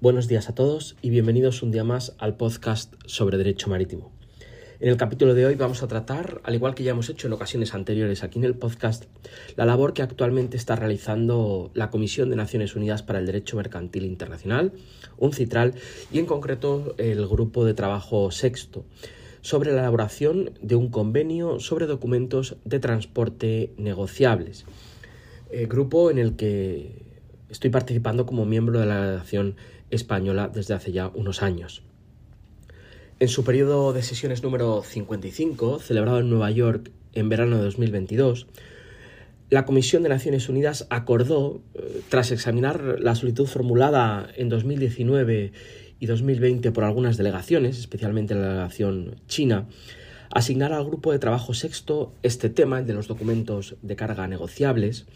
Buenos días a todos y bienvenidos un día más al podcast sobre Derecho Marítimo. En el capítulo de hoy vamos a tratar, al igual que ya hemos hecho en ocasiones anteriores aquí en el podcast, la labor que actualmente está realizando la Comisión de Naciones Unidas para el Derecho Mercantil Internacional, UNCITRAL, y en concreto el Grupo de Trabajo Sexto, sobre la elaboración de un convenio sobre documentos de transporte negociables. Eh, grupo en el que estoy participando como miembro de la delegación española desde hace ya unos años. En su periodo de sesiones número 55, celebrado en Nueva York en verano de 2022, la Comisión de Naciones Unidas acordó, eh, tras examinar la solicitud formulada en 2019 y 2020 por algunas delegaciones, especialmente la delegación china, asignar al grupo de trabajo sexto este tema de los documentos de carga negociables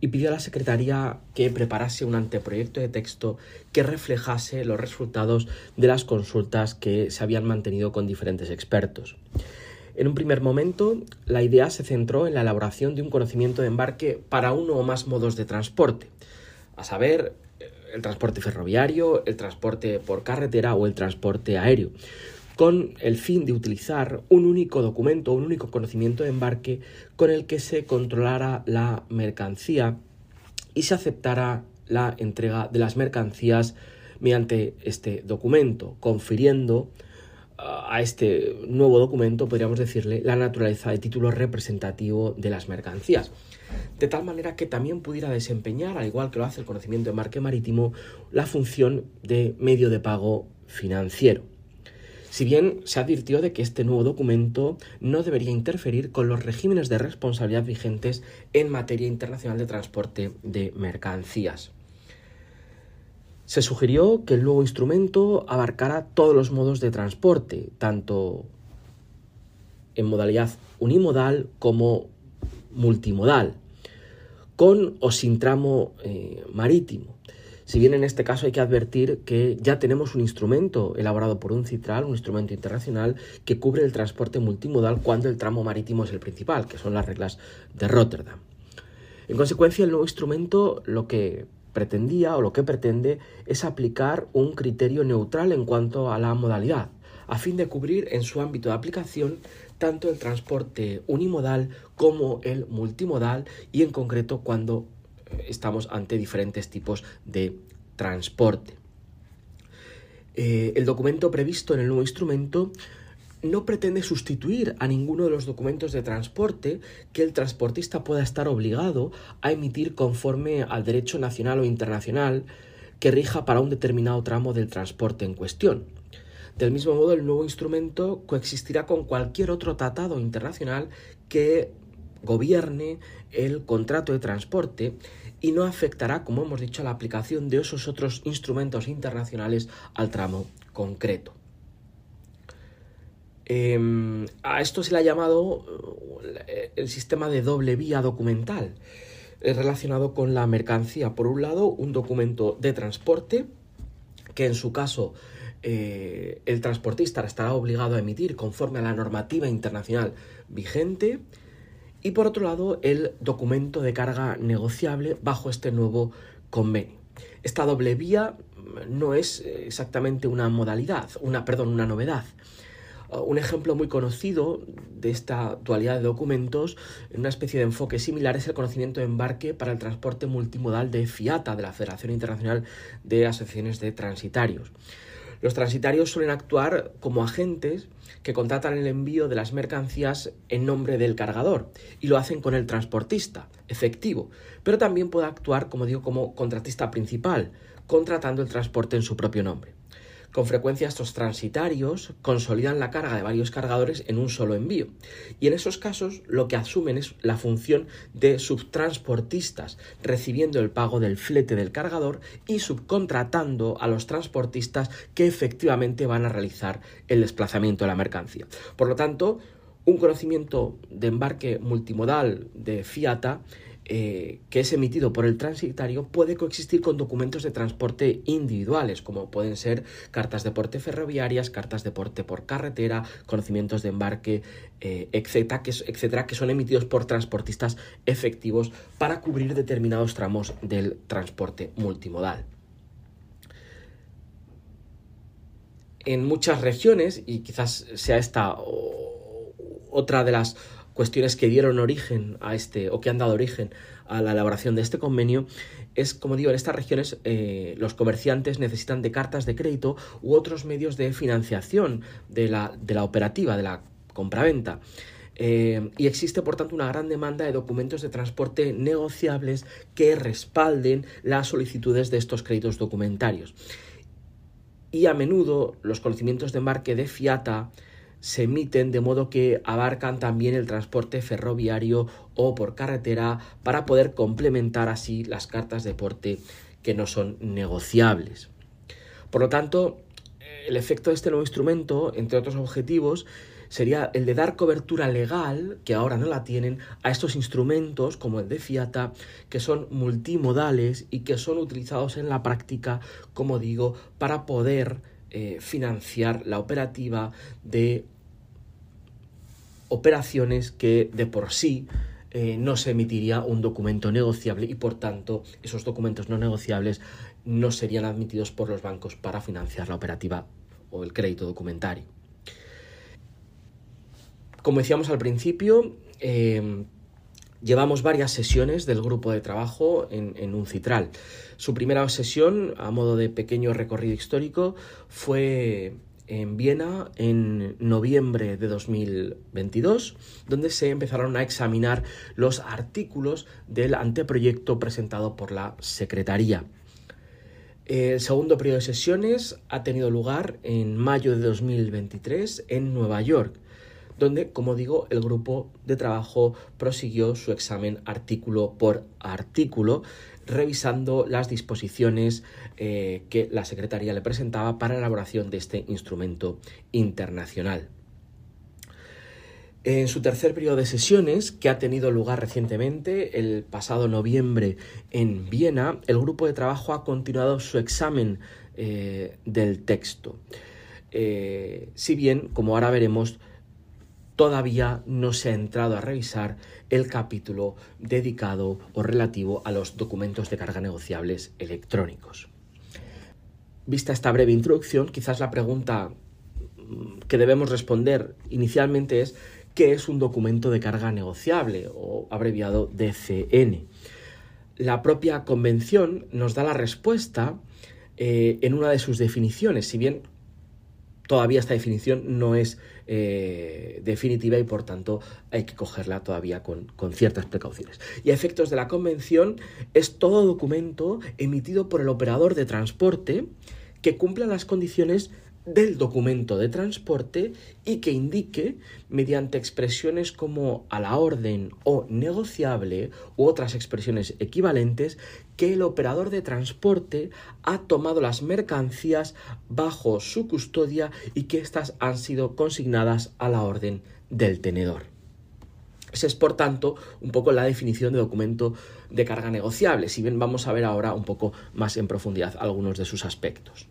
y pidió a la Secretaría que preparase un anteproyecto de texto que reflejase los resultados de las consultas que se habían mantenido con diferentes expertos. En un primer momento, la idea se centró en la elaboración de un conocimiento de embarque para uno o más modos de transporte, a saber, el transporte ferroviario, el transporte por carretera o el transporte aéreo, con el fin de utilizar un único documento, un único conocimiento de embarque con el que se controlara la mercancía y se aceptara la entrega de las mercancías mediante este documento, confiriendo ah, a este nuevo documento, podríamos decirle, la naturaleza de título representativo de las mercancías. De tal manera que también pudiera desempeñar, al igual que lo hace el conocimiento de embarque marítimo, la función de medio de pago financiero si bien se advirtió de que este nuevo documento no debería interferir con los regímenes de responsabilidad vigentes en materia internacional de transporte de mercancías. Se sugirió que el nuevo instrumento abarcara todos los modos de transporte, tanto en modalidad unimodal como multimodal, con o sin tramo eh, marítimo. Si bien en este caso hay que advertir que ya tenemos un instrumento elaborado por un Citral, un instrumento internacional que cubre el transporte multimodal cuando el tramo marítimo es el principal, que son las reglas de Rotterdam. En consecuencia, el nuevo instrumento lo que pretendía o lo que pretende es aplicar un criterio neutral en cuanto a la modalidad, a fin de cubrir en su ámbito de aplicación tanto el transporte unimodal como el multimodal y en concreto cuando estamos ante diferentes tipos de transporte. Eh, el documento previsto en el nuevo instrumento no pretende sustituir a ninguno de los documentos de transporte que el transportista pueda estar obligado a emitir conforme al derecho nacional o internacional que rija para un determinado tramo del transporte en cuestión. Del mismo modo, el nuevo instrumento coexistirá con cualquier otro tratado internacional que gobierne el contrato de transporte y no afectará, como hemos dicho, la aplicación de esos otros instrumentos internacionales al tramo concreto. Em, a esto se le ha llamado eh, el sistema de doble vía documental, relacionado con la mercancía. Por un lado, un documento de transporte, que en su caso eh, el transportista estará obligado a emitir conforme a la normativa internacional vigente, y por otro lado el documento de carga negociable bajo este nuevo convenio. Esta doble vía no es exactamente una modalidad, una, perdón, una novedad. Uh, un ejemplo muy conocido de esta dualidad de documentos, en una especie de enfoque similar, es el conocimiento de embarque para el transporte multimodal de FIATA, de la Federación Internacional de Asociaciones de Transitarios. Los transitarios suelen actuar como agentes que contratan el envío de las mercancías en nombre del cargador y lo hacen con el transportista, efectivo, pero también puede actuar, como digo, como contratista principal, contratando el transporte en su propio nombre. Con frecuencia estos transitarios consolidan la carga de varios cargadores en un solo envío y en esos casos lo que asumen es la función de subtransportistas, recibiendo el pago del flete del cargador y subcontratando a los transportistas que efectivamente van a realizar el desplazamiento de la mercancía. Por lo tanto, un conocimiento de embarque multimodal de Fiata eh, que es emitido por el transitario puede coexistir con documentos de transporte individuales, como pueden ser cartas de porte ferroviarias, cartas de porte por carretera, conocimientos de embarque, eh, etcétera, etcétera, que son emitidos por transportistas efectivos para cubrir determinados tramos del transporte multimodal. En muchas regiones, y quizás sea esta otra de las cuestiones que dieron origen a este, o que han dado origen a la elaboración de este convenio, es, como digo, en estas regiones eh, los comerciantes necesitan de cartas de crédito u otros medios de financiación de la, de la operativa, de la compraventa. Eh, y existe, por tanto, una gran demanda de documentos de transporte negociables que respalden las solicitudes de estos créditos documentarios. Y a menudo los conocimientos de embarque de Fiata se emiten de modo que abarcan también el transporte ferroviario o por carretera para poder complementar así las cartas de porte que no son negociables. Por lo tanto, el efecto de este nuevo instrumento, entre otros objetivos, sería el de dar cobertura legal, que ahora no la tienen, a estos instrumentos como el de Fiata, que son multimodales y que son utilizados en la práctica, como digo, para poder eh, financiar la operativa de operaciones que de por sí eh, no se emitiría un documento negociable y por tanto esos documentos no negociables no serían admitidos por los bancos para financiar la operativa o el crédito documentario. Como decíamos al principio, eh, Llevamos varias sesiones del grupo de trabajo en, un citral. Su primera sesión, a modo de pequeño recorrido histórico, fue en Viena en noviembre de 2022, donde se empezaron a examinar los artículos del anteproyecto presentado por la Secretaría. El segundo periodo de sesiones ha tenido lugar en mayo de 2023 en Nueva York donde, como digo, el grupo de trabajo prosiguió su examen artículo por artículo, revisando las disposiciones eh, que la Secretaría le presentaba para la elaboración de este instrumento internacional. En su tercer periodo de sesiones, que ha tenido lugar recientemente, el pasado noviembre en Viena, el grupo de trabajo ha continuado su examen eh, del texto. Eh, si bien, como ahora veremos, todavía no se ha entrado a revisar el capítulo dedicado o relativo a los documentos de carga negociables electrónicos. Vista esta breve introducción, quizás la pregunta mm, que debemos responder inicialmente es ¿qué es un documento de carga negociable o abreviado DCN? La propia convención nos da la respuesta eh, en una de sus definiciones, si bien todavía esta definición no es eh, definitiva y por tanto hay que cogerla todavía con, con, ciertas precauciones. Y a efectos de la convención es todo documento emitido por el operador de transporte que cumpla las condiciones del documento de transporte y que indique, mediante expresiones como a la orden o negociable u otras expresiones equivalentes, que el operador de transporte ha tomado las mercancías bajo su custodia y que éstas han sido consignadas a la orden del tenedor. Esa es, por tanto, un poco la definición de documento de carga negociable, si bien vamos a ver ahora un poco más en profundidad algunos de sus aspectos.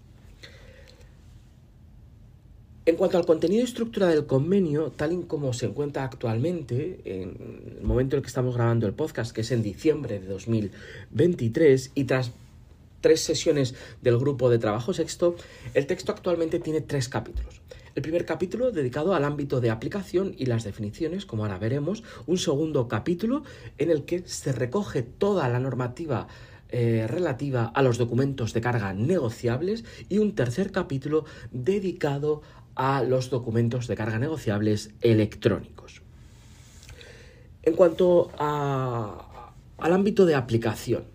En cuanto al contenido y estructura del convenio, tal y como se encuentra actualmente, en el momento en el que estamos grabando el podcast, que es en diciembre de 2023, y tras tres sesiones del grupo de trabajo sexto, el texto actualmente tiene tres capítulos. El primer capítulo dedicado al ámbito de aplicación y las definiciones, como ahora veremos. Un segundo capítulo en el que se recoge toda la normativa eh, relativa a los documentos de carga negociables y un tercer capítulo dedicado a los documentos de carga negociables electrónicos. En cuanto al ámbito de aplicación,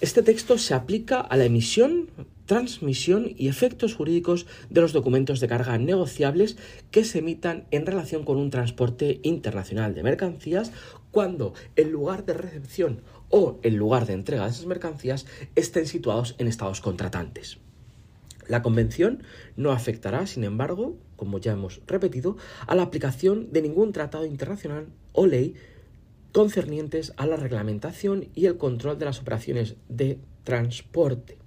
este texto se aplica a la emisión, transmisión y efectos jurídicos de los documentos de carga negociables que se emitan en relación con un transporte internacional de mercancías cuando el lugar de recepción o el lugar de entrega de esas mercancías estén situados en estados contratantes. La Convención no afectará, sin embargo, como ya hemos repetido, a la aplicación de ningún tratado internacional o ley concernientes a la reglamentación y el control de las operaciones de transporte.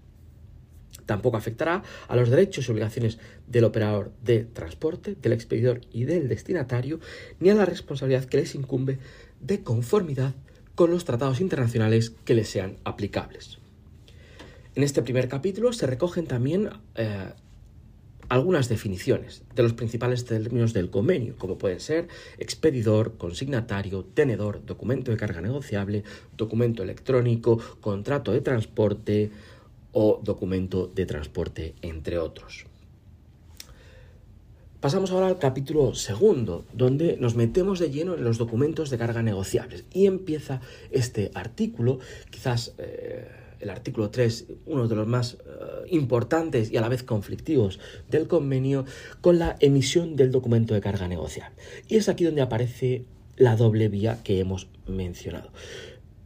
Tampoco afectará a los derechos y obligaciones del operador de transporte, del expedidor y del destinatario, ni a la responsabilidad que les incumbe de conformidad con los tratados internacionales que les sean aplicables. En este primer capítulo se recogen también eh, algunas definiciones de los principales términos del convenio, como pueden ser expedidor, consignatario, tenedor, documento de carga negociable, documento electrónico, contrato de transporte o documento de transporte, entre otros. Pasamos ahora al capítulo segundo, donde nos metemos de lleno en los documentos de carga negociables. Y empieza este artículo, quizás eh, el artículo 3, uno de los más eh, importantes y a la vez conflictivos del convenio, con la emisión del documento de carga negociable. Y es aquí donde aparece la doble vía que hemos mencionado.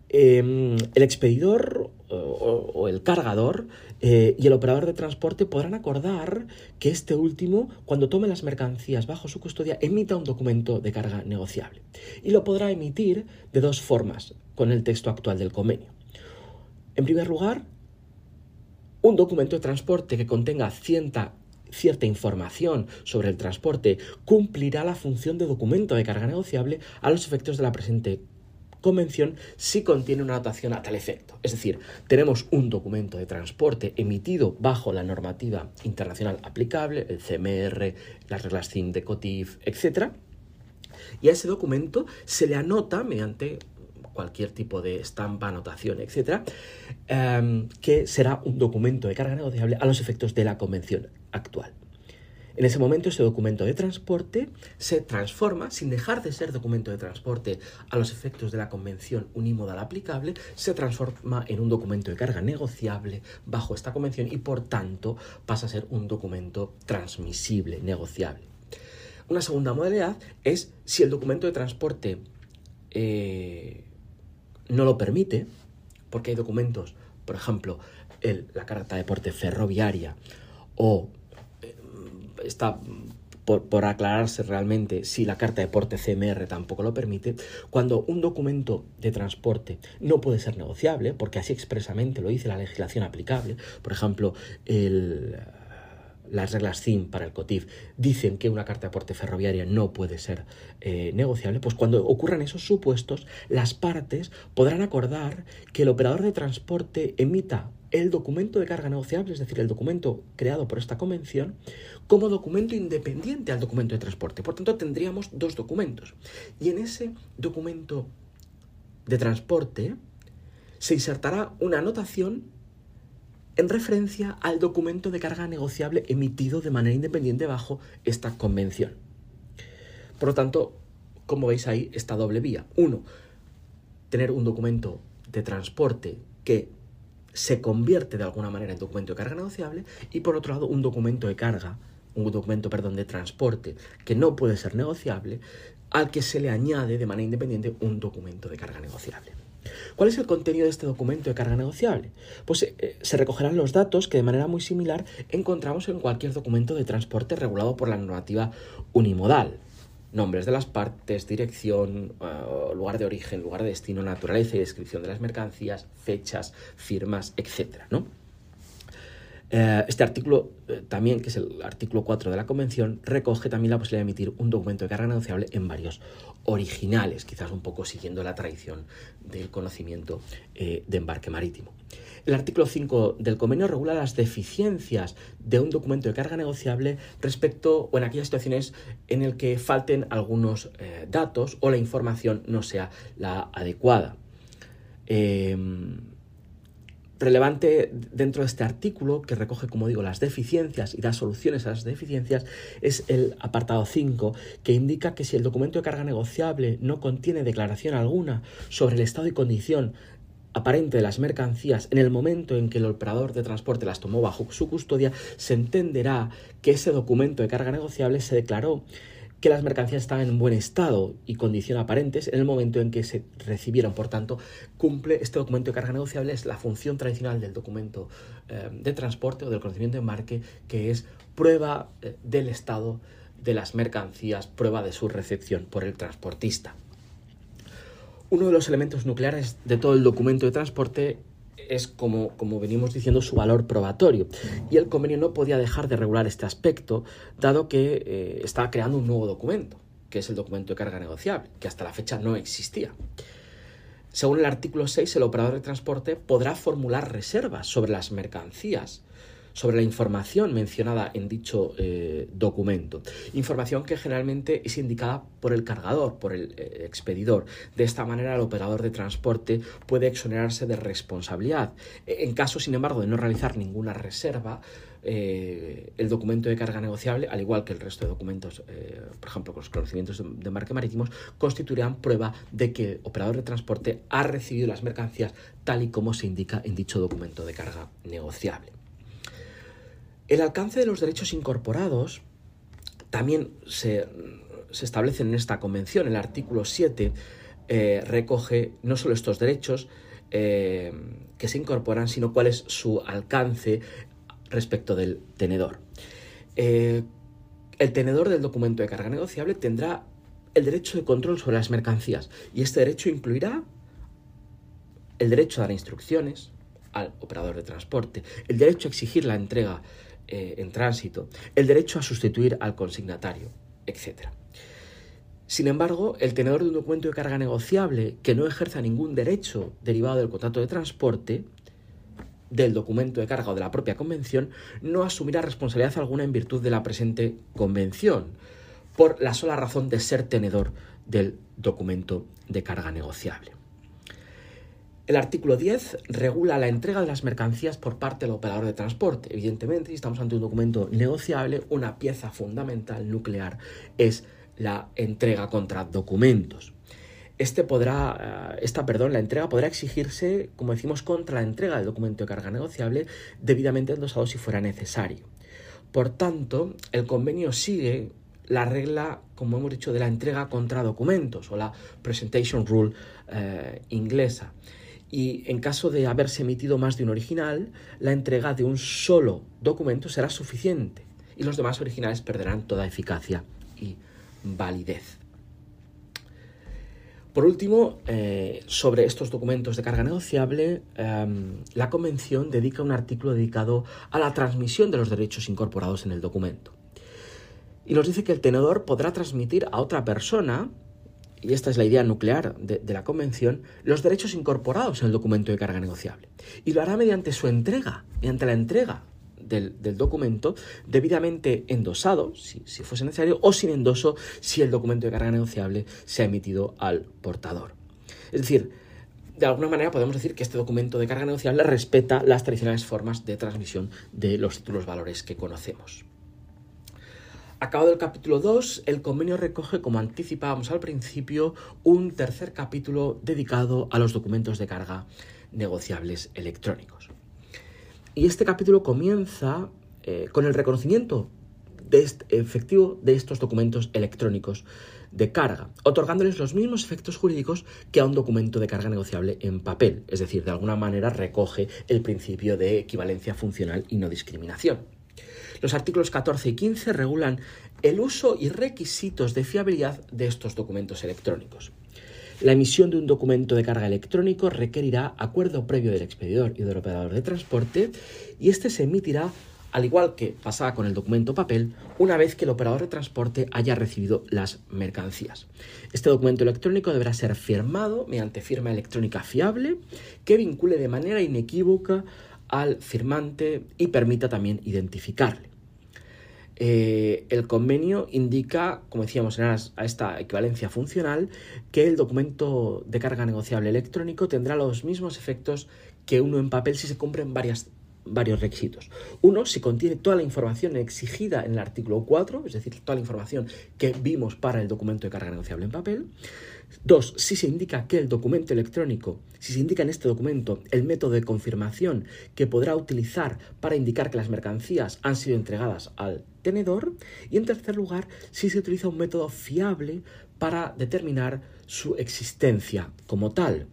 Em, el expedidor o, el cargador eh, y el operador de transporte podrán acordar que este último, cuando tome las mercancías bajo su custodia, emita un documento de carga negociable. Y lo podrá emitir de dos formas con el texto actual del convenio. En primer lugar, un documento de transporte que contenga cierta, información sobre el transporte cumplirá la función de documento de carga negociable a los efectos de la presente convención si contiene una anotación a tal efecto. Es decir, tenemos un documento de transporte emitido bajo la normativa internacional aplicable, el CMR, las reglas CIM de COTIF, etc. Y a ese documento se le anota mediante cualquier tipo de estampa, anotación, etc., em, que será un documento de carga negociable a los efectos de la convención actual. En ese momento ese documento de transporte se transforma, sin dejar de ser documento de transporte a los efectos de la convención unimodal aplicable, se transforma en un documento de carga negociable bajo esta convención y por tanto pasa a ser un documento transmisible, negociable. Una segunda modalidad es si el documento de transporte eh, no lo permite, porque hay documentos, por ejemplo, la carta de porte ferroviaria o eh, está por, aclararse realmente si la carta de porte CMR tampoco lo permite, cuando un documento de transporte no puede ser negociable, porque así expresamente lo dice la legislación aplicable, por ejemplo, el las reglas CIM para el COTIF dicen que una carta de aporte ferroviaria no puede ser eh, negociable, pues cuando ocurran esos supuestos, las partes podrán acordar que el operador de transporte emita el documento de carga negociable, es decir, el documento creado por esta convención, como documento independiente al documento de transporte. Por tanto, tendríamos dos documentos. Y en ese documento de transporte se insertará una anotación en referencia al documento de carga negociable emitido de manera independiente bajo esta convención. Por lo tanto, como veis ahí, esta doble vía. Uno, tener un documento de transporte que se convierte de alguna manera en documento de carga negociable y por otro lado un documento de carga, un documento, perdón, de transporte que no puede ser negociable, al que se le añade de manera independiente un documento de carga negociable. ¿Cuál es el contenido de este documento de carga negociable? Pues eh, eh, se recogerán los datos que de manera muy similar encontramos en cualquier documento de transporte regulado por la normativa unimodal. Nombres de las partes, dirección, eh, lugar de origen, lugar de destino, naturaleza y descripción de las mercancías, fechas, firmas, etc. ¿no? Este artículo también, que es el artículo 4 de la Convención, recoge también la posibilidad de emitir un documento de carga negociable en varios originales, quizás un poco siguiendo la tradición del conocimiento eh, de embarque marítimo. El artículo 5 del convenio regula las deficiencias de un documento de carga negociable respecto o en aquellas situaciones en el que falten algunos datos o la información no sea la adecuada. Relevante dentro de este artículo, que recoge, como digo, las deficiencias y da soluciones a las deficiencias, es el apartado 5, que indica que si el documento de carga negociable no contiene declaración alguna sobre el estado y condición aparente de las mercancías en el momento en que el operador de transporte las tomó bajo su custodia, se entenderá que ese documento de carga negociable se declaró que las mercancías estaban en buen estado y condición aparentes en el momento en que se recibieron. Por tanto, cumple este documento de carga negociable, es la función tradicional del documento eh, de transporte o del conocimiento de embarque, que es prueba eh, del estado de las mercancías, prueba de su recepción por el transportista. Uno de los elementos nucleares de todo el documento de transporte es, como, como venimos diciendo, su valor probatorio. Y el convenio no podía dejar de regular este aspecto, dado que eh, estaba creando un nuevo documento, que es el documento de carga negociable, que hasta la fecha no existía. Según el artículo 6, el operador de transporte podrá formular reservas sobre las mercancías sobre la información mencionada en dicho eh, documento. Información que generalmente es indicada por el cargador, por el eh, expedidor. De esta manera el operador de transporte puede exonerarse de responsabilidad. En caso, sin embargo, de no realizar ninguna reserva, eh, el documento de carga negociable, al igual que el resto de documentos, por ejemplo, con los conocimientos de, de marítimos, constituirán prueba de que el operador de transporte ha recibido las mercancías tal y como se indica en dicho documento de carga negociable. El alcance de los derechos incorporados también se, establece en esta convención. El artículo 7 eh, recoge no solo estos derechos eh, que se incorporan, sino cuál es su alcance respecto del tenedor. Eh, el tenedor del documento de carga negociable tendrá el derecho de control sobre las mercancías y este derecho incluirá el derecho a dar instrucciones al operador de transporte, el derecho a exigir la entrega eh, en tránsito, el derecho a sustituir al consignatario, etc. Sin embargo, el tenedor de un documento de carga negociable que no ejerza ningún derecho derivado del contrato de transporte, del documento de carga o de la propia convención, no asumirá responsabilidad alguna en virtud de la presente convención, por la sola razón de ser tenedor del documento de carga negociable. El artículo 10 regula la entrega de las mercancías por parte del operador de transporte. Evidentemente, si estamos ante un documento negociable, una pieza fundamental nuclear es la entrega contra documentos. Este podrá, eh, esta, perdón, la entrega podrá exigirse, como decimos, contra la entrega del documento de carga negociable debidamente endosado si fuera necesario. Por tanto, el convenio sigue la regla, como hemos dicho, de la entrega contra documentos o la presentation rule eh, inglesa y en caso de haberse emitido más de un original, la entrega de un solo documento será suficiente y los demás originales perderán toda eficacia y validez. Por último, eh, sobre estos documentos de carga negociable, em, la Convención dedica un artículo dedicado a la transmisión de los derechos incorporados en el documento. Y nos dice que el tenedor podrá transmitir a otra persona y esta es la idea nuclear de, la Convención, los derechos incorporados en el documento de carga negociable. Y lo hará mediante su entrega, mediante la entrega del, documento debidamente endosado, si, fuese necesario, o sin endoso si el documento de carga negociable se ha emitido al portador. Es decir, de alguna manera podemos decir que este documento de carga negociable respeta las tradicionales formas de transmisión de los títulos valores que conocemos. Acabado el capítulo 2, el convenio recoge, como anticipábamos al principio, un tercer capítulo dedicado a los documentos de carga negociables electrónicos. Y este capítulo comienza eh, con el reconocimiento efectivo de estos documentos electrónicos de carga, otorgándoles los mismos efectos jurídicos que a un documento de carga negociable en papel, es decir, de alguna manera recoge el principio de equivalencia funcional y no discriminación. Los artículos 14 y 15 regulan el uso y requisitos de fiabilidad de estos documentos electrónicos. La emisión de un documento de carga electrónico requerirá acuerdo previo del expedidor y del operador de transporte y este se emitirá al igual que pasaba con el documento papel, una vez que el operador de transporte haya recibido las mercancías. Este documento electrónico deberá ser firmado mediante firma electrónica fiable que vincule de manera inequívoca al firmante y permita también identificarle. Eh, el convenio indica, como decíamos, a esta equivalencia funcional, que el documento de carga negociable electrónico tendrá los mismos efectos que uno en papel si se cumplen varias, varios requisitos. Uno, si contiene toda la información exigida en el artículo 4, es decir, toda la información que vimos para el documento de carga negociable en papel. Dos, si se indica que el documento electrónico, si se indica en este documento el método de confirmación que podrá utilizar para indicar que las mercancías han sido entregadas al tenedor. Y en tercer lugar, si se utiliza un método fiable para determinar su existencia como tal.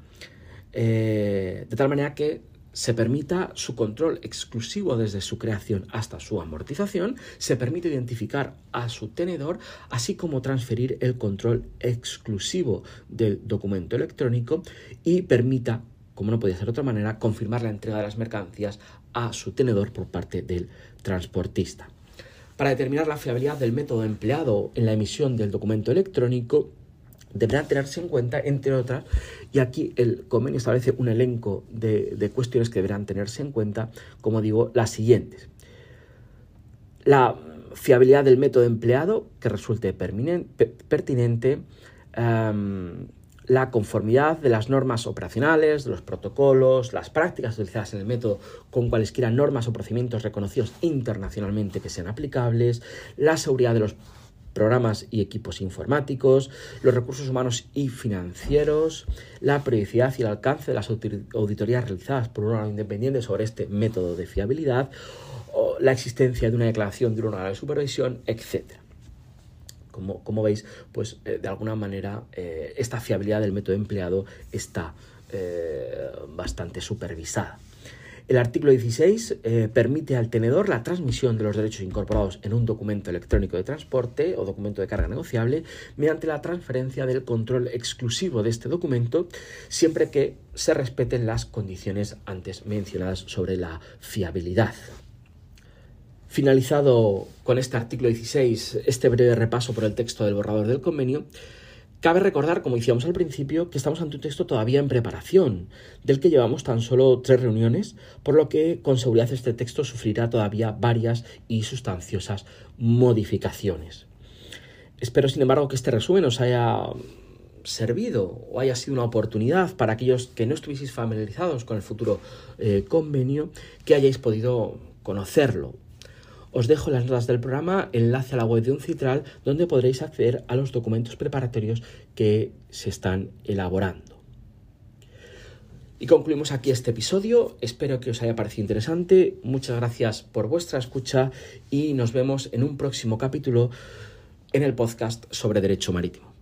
Eh, de tal manera que se permita su control exclusivo desde su creación hasta su amortización, se permite identificar a su tenedor, así como transferir el control exclusivo del documento electrónico y permita, como no podía ser de otra manera, confirmar la entrega de las mercancías a su tenedor por parte del transportista. Para determinar la fiabilidad del método empleado en la emisión del documento electrónico, deberá tenerse en cuenta, entre otras, y aquí el convenio establece un elenco de, cuestiones que deberán tenerse en cuenta, como digo, las siguientes. La fiabilidad del método empleado que resulte pertinente, em, la conformidad de las normas operacionales, de los protocolos, las prácticas utilizadas en el método con cualesquiera normas o procedimientos reconocidos internacionalmente que sean aplicables, la seguridad de los programas y equipos informáticos, los recursos humanos y financieros, la periodicidad y el alcance de las auditorías realizadas por un órgano independiente sobre este método de fiabilidad, o la existencia de una declaración de un órgano de supervisión, etc. Como, veis, pues eh, de alguna manera eh, esta fiabilidad del método empleado está eh, bastante supervisada. El artículo 16 eh, permite al tenedor la transmisión de los derechos incorporados en un documento electrónico de transporte o documento de carga negociable mediante la transferencia del control exclusivo de este documento siempre que se respeten las condiciones antes mencionadas sobre la fiabilidad. Finalizado con este artículo 16 este breve repaso por el texto del borrador del convenio, Cabe recordar, como decíamos al principio, que estamos ante un texto todavía en preparación, del que llevamos tan solo tres reuniones, por lo que con seguridad este texto sufrirá todavía varias y sustanciosas modificaciones. Espero, sin embargo, que este resumen os haya servido o haya sido una oportunidad para aquellos que no estuvieseis familiarizados con el futuro eh, convenio, que hayáis podido conocerlo os dejo las notas del programa, enlace a la web de Uncitral, donde podréis acceder a los documentos preparatorios que se están elaborando. Y concluimos aquí este episodio. Espero que os haya parecido interesante. Muchas gracias por vuestra escucha y nos vemos en un próximo capítulo en el podcast sobre Derecho Marítimo.